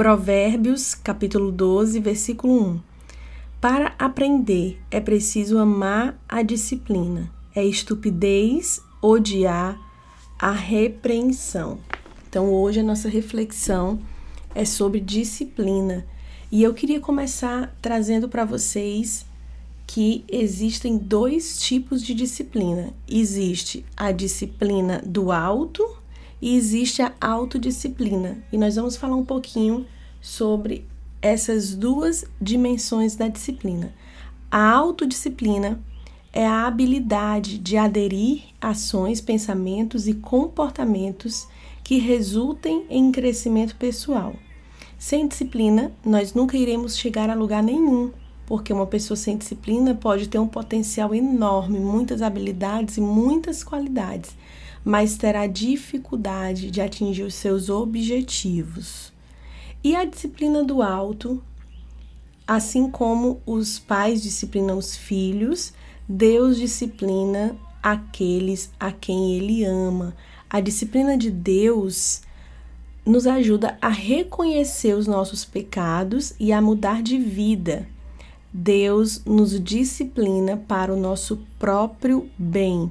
Provérbios, capítulo 12, versículo 1. Para aprender é preciso amar a disciplina. É estupidez odiar a repreensão. Então, hoje a nossa reflexão é sobre disciplina. E eu queria começar trazendo para vocês que existem dois tipos de disciplina. Existe a disciplina do alto e existe a autodisciplina. E nós vamos falar um pouquinho sobre essas duas dimensões da disciplina. A autodisciplina é a habilidade de aderir ações, pensamentos e comportamentos que resultem em crescimento pessoal. Sem disciplina, nós nunca iremos chegar a lugar nenhum, porque uma pessoa sem disciplina pode ter um potencial enorme, muitas habilidades e muitas qualidades, mas terá dificuldade de atingir os seus objetivos. E a disciplina do alto, assim como os pais disciplinam os filhos, Deus disciplina aqueles a quem ele ama. A disciplina de Deus nos ajuda a reconhecer os nossos pecados e a mudar de vida. Deus nos disciplina para o nosso próprio bem.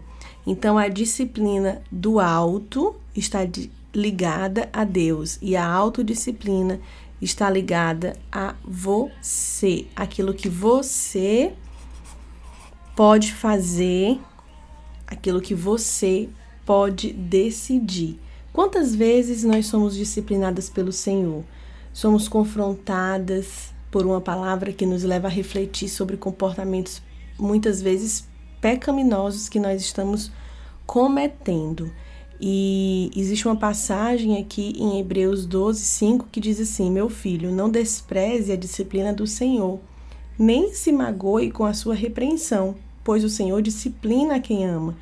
Então, a disciplina do alto está ligada a Deus e a autodisciplina está ligada a você, aquilo que você pode fazer, aquilo que você pode decidir. Quantas vezes nós somos disciplinadas pelo Senhor? Somos confrontadas por uma palavra que nos leva a refletir sobre comportamentos muitas vezes pecaminosos que nós estamos cometendo. E existe uma passagem aqui em Hebreus 12, 5 que diz assim: Meu filho, não despreze a disciplina do Senhor, nem se magoe com a sua repreensão, pois o Senhor disciplina a quem ama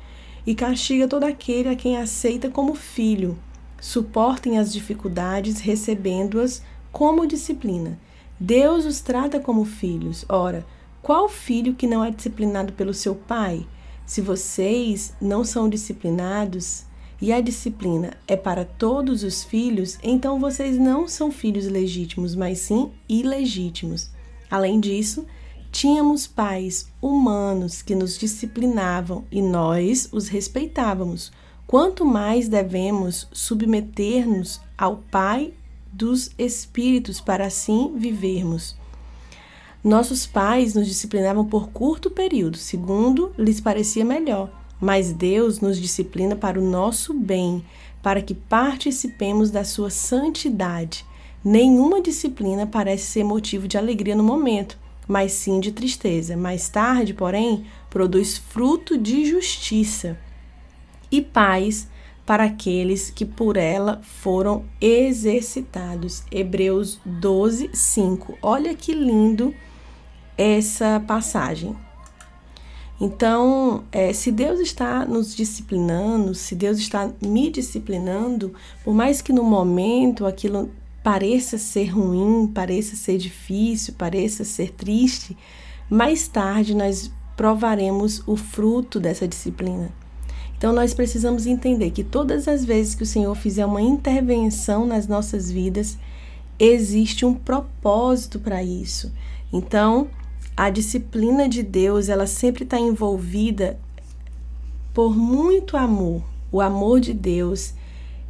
e castiga todo aquele a quem aceita como filho. Suportem as dificuldades, recebendo-as como disciplina. Deus os trata como filhos. Ora, qual filho que não é disciplinado pelo seu pai? Se vocês não são disciplinados, e a disciplina é para todos os filhos, então vocês não são filhos legítimos, mas sim ilegítimos. Além disso, tínhamos pais humanos que nos disciplinavam e nós os respeitávamos. Quanto mais devemos submeter-nos ao Pai dos Espíritos para assim vivermos. Nossos pais nos disciplinavam por curto período, segundo lhes parecia melhor mas Deus nos disciplina para o nosso bem, para que participemos da sua santidade. Nenhuma disciplina parece ser motivo de alegria no momento, mas sim de tristeza. Mais tarde, porém, produz fruto de justiça e paz para aqueles que por ela foram exercitados. Hebreus 12, 5. Olha que lindo essa passagem. Então, é, se Deus está nos disciplinando, se Deus está me disciplinando, por mais que no momento aquilo pareça ser ruim, pareça ser difícil, pareça ser triste, mais tarde nós provaremos o fruto dessa disciplina. Então, nós precisamos entender que todas as vezes que o Senhor fizer uma intervenção nas nossas vidas, existe um propósito para isso. Então, a disciplina de Deus, ela sempre está envolvida por muito amor. O amor de Deus,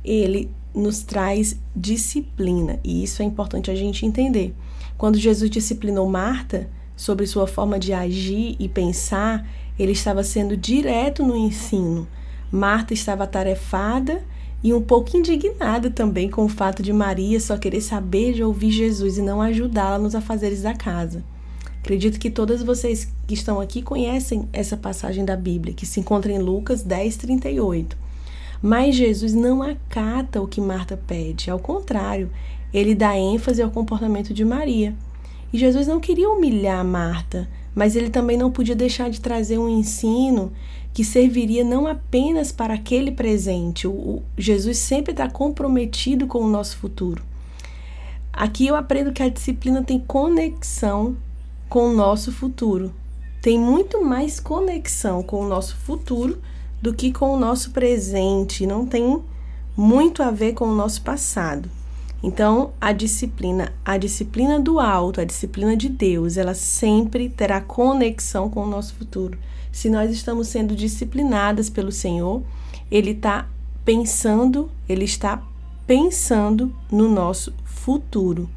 ele nos traz disciplina, e isso é importante a gente entender. Quando Jesus disciplinou Marta sobre sua forma de agir e pensar, ele estava sendo direto no ensino. Marta estava atarefada e um pouco indignada também com o fato de Maria só querer saber de ouvir Jesus e não ajudá-la nos afazeres da casa. Acredito que todas vocês que estão aqui conhecem essa passagem da Bíblia, que se encontra em Lucas 10, 38. Mas Jesus não acata o que Marta pede, ao contrário, ele dá ênfase ao comportamento de Maria. E Jesus não queria humilhar Marta, mas ele também não podia deixar de trazer um ensino que serviria não apenas para aquele presente. O, Jesus sempre está comprometido com o nosso futuro. Aqui eu aprendo que a disciplina tem conexão com o nosso futuro. Tem muito mais conexão com o nosso futuro do que com o nosso presente, não tem muito a ver com o nosso passado. Então, a disciplina, a disciplina do alto, a disciplina de Deus, ela sempre terá conexão com o nosso futuro. Se nós estamos sendo disciplinadas pelo Senhor, Ele está pensando, Ele está pensando no nosso futuro.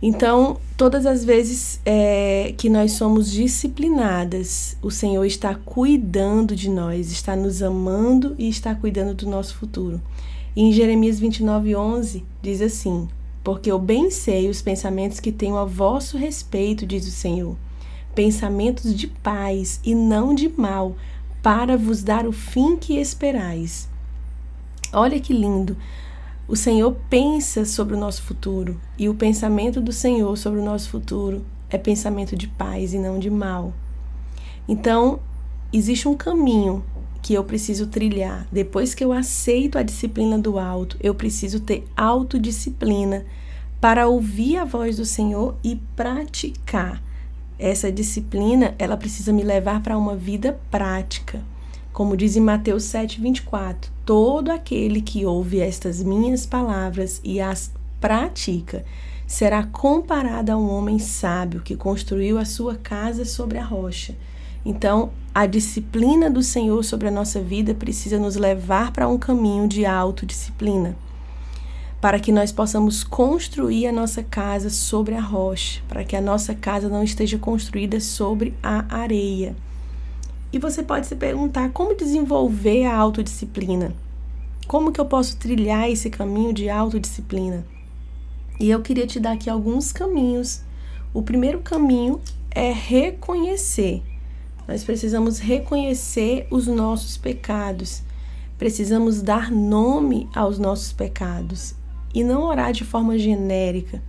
Então, todas as vezes é, que nós somos disciplinadas, o Senhor está cuidando de nós, está nos amando e está cuidando do nosso futuro. E em Jeremias 29, 11, diz assim: Porque eu bem sei os pensamentos que tenho a vosso respeito, diz o Senhor, pensamentos de paz e não de mal, para vos dar o fim que esperais. Olha que lindo! O Senhor pensa sobre o nosso futuro e o pensamento do Senhor sobre o nosso futuro é pensamento de paz e não de mal. Então, existe um caminho que eu preciso trilhar. Depois que eu aceito a disciplina do alto, eu preciso ter autodisciplina para ouvir a voz do Senhor e praticar. Essa disciplina, ela precisa me levar para uma vida prática. Como diz em Mateus 7:24, todo aquele que ouve estas minhas palavras e as pratica será comparado a um homem sábio que construiu a sua casa sobre a rocha. Então, a disciplina do Senhor sobre a nossa vida precisa nos levar para um caminho de autodisciplina, para que nós possamos construir a nossa casa sobre a rocha, para que a nossa casa não esteja construída sobre a areia. E você pode se perguntar como desenvolver a autodisciplina? Como que eu posso trilhar esse caminho de autodisciplina? E eu queria te dar aqui alguns caminhos. O primeiro caminho é reconhecer nós precisamos reconhecer os nossos pecados. Precisamos dar nome aos nossos pecados e não orar de forma genérica.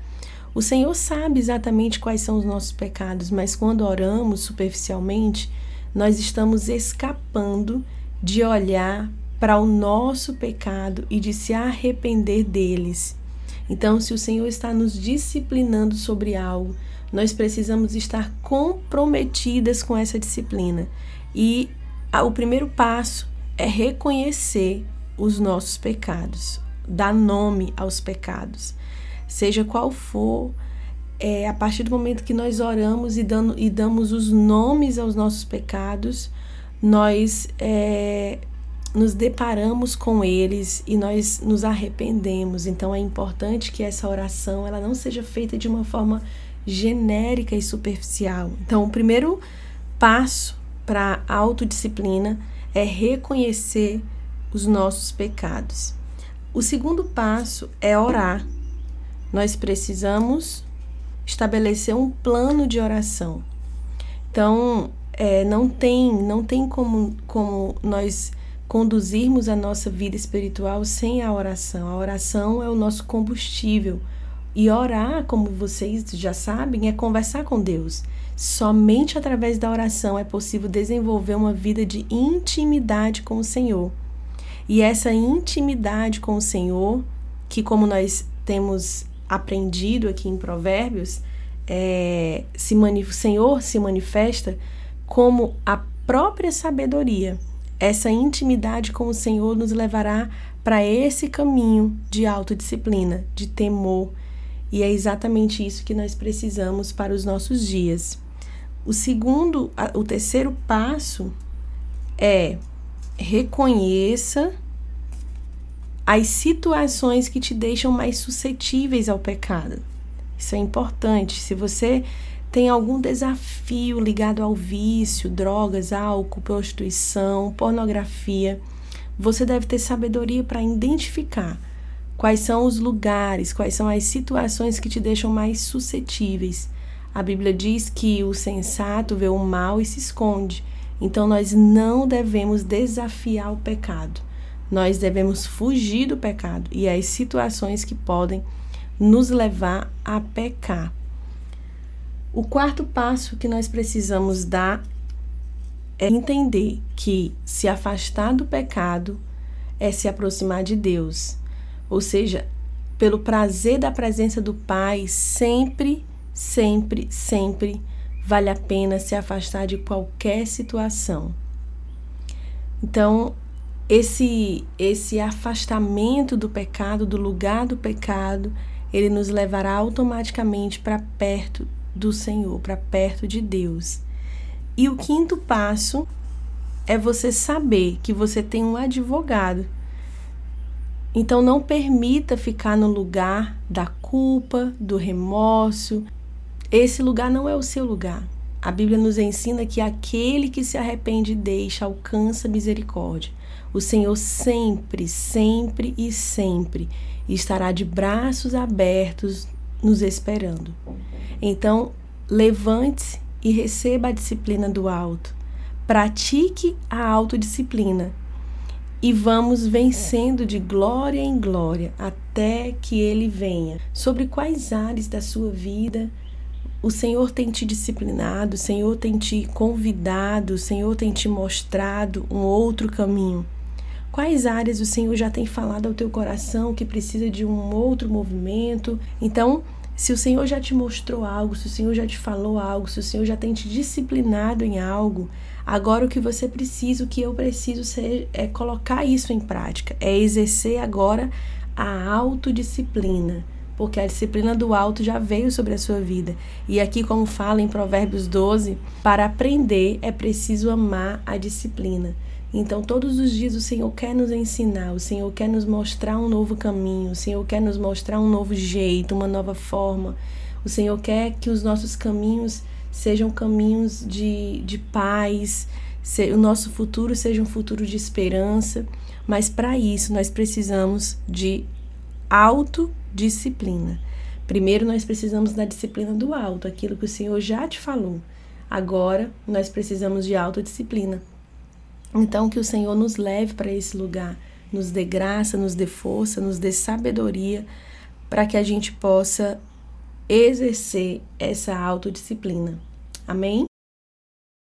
O Senhor sabe exatamente quais são os nossos pecados, mas quando oramos superficialmente, nós estamos escapando de olhar para o nosso pecado e de se arrepender deles. Então, se o Senhor está nos disciplinando sobre algo, nós precisamos estar comprometidas com essa disciplina. E o primeiro passo é reconhecer os nossos pecados, dar nome aos pecados, seja qual for. É, a partir do momento que nós oramos e, dando, e damos os nomes aos nossos pecados, nós é, nos deparamos com eles e nós nos arrependemos. Então é importante que essa oração ela não seja feita de uma forma genérica e superficial. Então, o primeiro passo para a autodisciplina é reconhecer os nossos pecados. O segundo passo é orar. Nós precisamos estabelecer um plano de oração. Então, é, não tem, não tem como, como nós conduzirmos a nossa vida espiritual sem a oração. A oração é o nosso combustível e orar, como vocês já sabem, é conversar com Deus. Somente através da oração é possível desenvolver uma vida de intimidade com o Senhor. E essa intimidade com o Senhor, que como nós temos aprendido aqui em Provérbios, é, se o Senhor se manifesta como a própria sabedoria. Essa intimidade com o Senhor nos levará para esse caminho de autodisciplina, de temor, e é exatamente isso que nós precisamos para os nossos dias. O segundo, o terceiro passo é reconheça as situações que te deixam mais suscetíveis ao pecado. Isso é importante. Se você tem algum desafio ligado ao vício, drogas, álcool, prostituição, pornografia, você deve ter sabedoria para identificar Quais são os lugares, quais são as situações que te deixam mais suscetíveis? A Bíblia diz que o sensato vê o mal e se esconde. Então nós não devemos desafiar o pecado. Nós devemos fugir do pecado e as situações que podem nos levar a pecar. O quarto passo que nós precisamos dar é entender que se afastar do pecado é se aproximar de Deus. Ou seja, pelo prazer da presença do Pai, sempre, sempre, sempre vale a pena se afastar de qualquer situação. Então, esse esse afastamento do pecado, do lugar do pecado, ele nos levará automaticamente para perto do Senhor, para perto de Deus. E o quinto passo é você saber que você tem um advogado. Então não permita ficar no lugar da culpa, do remorso. Esse lugar não é o seu lugar. A Bíblia nos ensina que aquele que se arrepende e deixa alcança misericórdia. O Senhor sempre, sempre e sempre estará de braços abertos nos esperando. Então, levante-se e receba a disciplina do alto. Pratique a autodisciplina e vamos vencendo de glória em glória até que ele venha. Sobre quais áreas da sua vida o Senhor tem te disciplinado, o Senhor tem te convidado, o Senhor tem te mostrado um outro caminho. Quais áreas o Senhor já tem falado ao teu coração que precisa de um outro movimento? Então, se o Senhor já te mostrou algo, se o Senhor já te falou algo, se o Senhor já tem te disciplinado em algo, agora o que você precisa, o que eu preciso ser, é colocar isso em prática, é exercer agora a autodisciplina porque a disciplina do alto já veio sobre a sua vida. E aqui, como fala em Provérbios 12, para aprender é preciso amar a disciplina. Então, todos os dias o Senhor quer nos ensinar, o Senhor quer nos mostrar um novo caminho, o Senhor quer nos mostrar um novo jeito, uma nova forma. O Senhor quer que os nossos caminhos sejam caminhos de, de paz, se, o nosso futuro seja um futuro de esperança. Mas para isso, nós precisamos de autodisciplina. Primeiro, nós precisamos da disciplina do alto, aquilo que o Senhor já te falou. Agora, nós precisamos de autodisciplina. Então, que o Senhor nos leve para esse lugar, nos dê graça, nos dê força, nos dê sabedoria, para que a gente possa exercer essa autodisciplina. Amém?